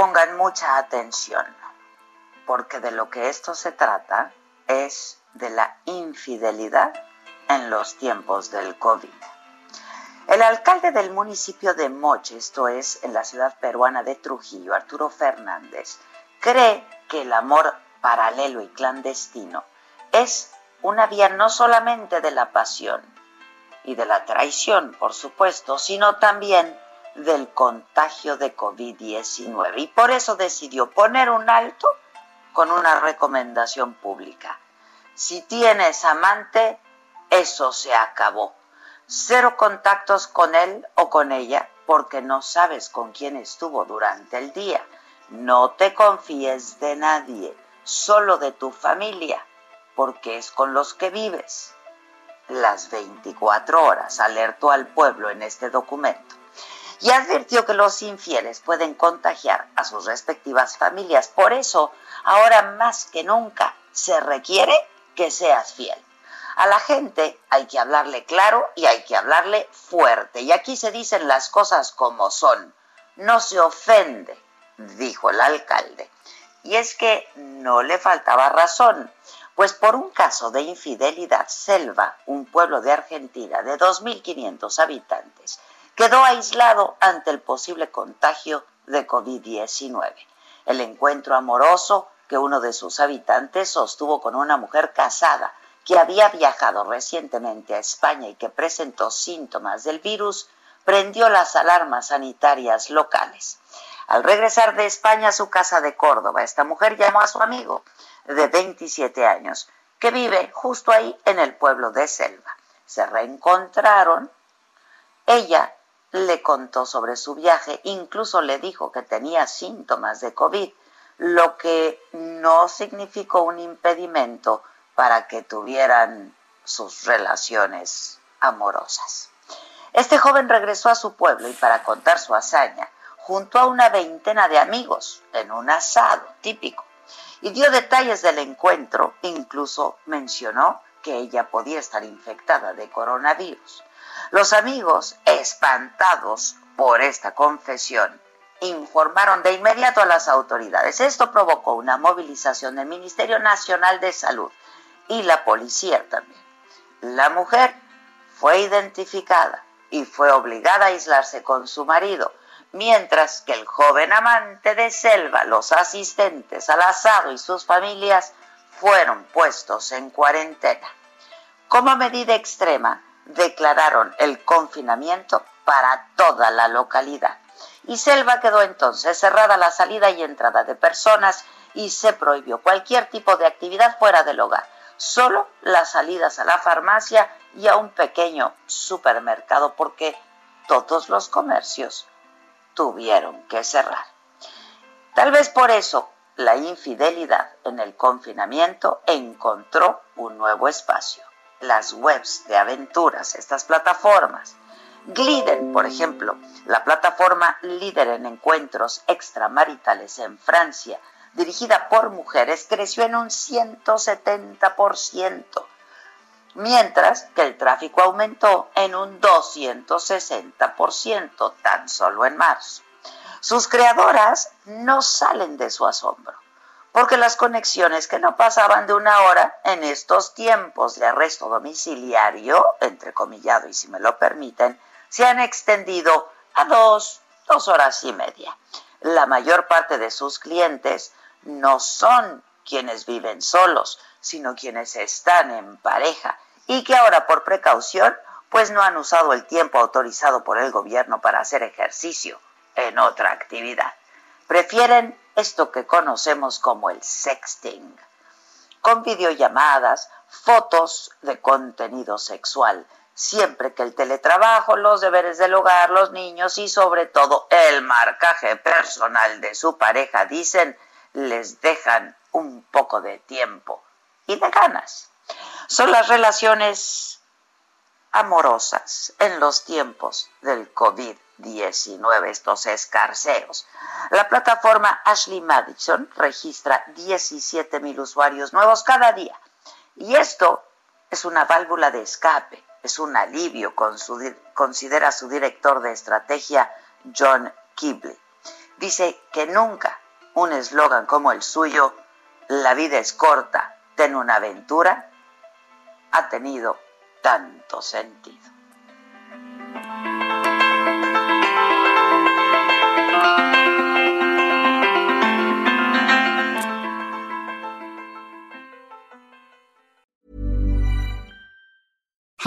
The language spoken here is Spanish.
pongan mucha atención, porque de lo que esto se trata es de la infidelidad en los tiempos del COVID. El alcalde del municipio de Moche, esto es en la ciudad peruana de Trujillo, Arturo Fernández, cree que el amor paralelo y clandestino es una vía no solamente de la pasión y de la traición, por supuesto, sino también del contagio de COVID-19 y por eso decidió poner un alto con una recomendación pública. Si tienes amante, eso se acabó. Cero contactos con él o con ella porque no sabes con quién estuvo durante el día. No te confíes de nadie, solo de tu familia, porque es con los que vives. Las 24 horas alertó al pueblo en este documento y advirtió que los infieles pueden contagiar a sus respectivas familias. Por eso, ahora más que nunca, se requiere que seas fiel. A la gente hay que hablarle claro y hay que hablarle fuerte. Y aquí se dicen las cosas como son. No se ofende, dijo el alcalde. Y es que no le faltaba razón, pues por un caso de infidelidad, Selva, un pueblo de Argentina de 2.500 habitantes, quedó aislado ante el posible contagio de COVID-19. El encuentro amoroso que uno de sus habitantes sostuvo con una mujer casada que había viajado recientemente a España y que presentó síntomas del virus, prendió las alarmas sanitarias locales. Al regresar de España a su casa de Córdoba, esta mujer llamó a su amigo de 27 años, que vive justo ahí en el pueblo de Selva. Se reencontraron. Ella le contó sobre su viaje, incluso le dijo que tenía síntomas de COVID, lo que no significó un impedimento para que tuvieran sus relaciones amorosas. Este joven regresó a su pueblo y para contar su hazaña, junto a una veintena de amigos en un asado típico, y dio detalles del encuentro, incluso mencionó que ella podía estar infectada de coronavirus. Los amigos, espantados por esta confesión, informaron de inmediato a las autoridades. Esto provocó una movilización del Ministerio Nacional de Salud y la policía también. La mujer fue identificada y fue obligada a aislarse con su marido, mientras que el joven amante de Selva, los asistentes al asado y sus familias fueron puestos en cuarentena. Como medida extrema, declararon el confinamiento para toda la localidad. Y Selva quedó entonces cerrada la salida y entrada de personas y se prohibió cualquier tipo de actividad fuera del hogar, solo las salidas a la farmacia y a un pequeño supermercado porque todos los comercios tuvieron que cerrar. Tal vez por eso la infidelidad en el confinamiento encontró un nuevo espacio las webs de aventuras, estas plataformas. Gliden, por ejemplo, la plataforma líder en encuentros extramaritales en Francia, dirigida por mujeres, creció en un 170%, mientras que el tráfico aumentó en un 260% tan solo en marzo. Sus creadoras no salen de su asombro porque las conexiones que no pasaban de una hora en estos tiempos de arresto domiciliario, entrecomillado y si me lo permiten, se han extendido a dos, dos horas y media. La mayor parte de sus clientes no son quienes viven solos, sino quienes están en pareja y que ahora por precaución pues no han usado el tiempo autorizado por el gobierno para hacer ejercicio en otra actividad. Prefieren esto que conocemos como el sexting, con videollamadas, fotos de contenido sexual, siempre que el teletrabajo, los deberes del hogar, los niños y sobre todo el marcaje personal de su pareja dicen les dejan un poco de tiempo y de ganas. Son las relaciones amorosas en los tiempos del COVID-19, estos escarceos. La plataforma Ashley Madison registra 17 mil usuarios nuevos cada día. Y esto es una válvula de escape, es un alivio, considera su director de estrategia, John Kibley. Dice que nunca un eslogan como el suyo, la vida es corta, ten una aventura, ha tenido tanto sentido.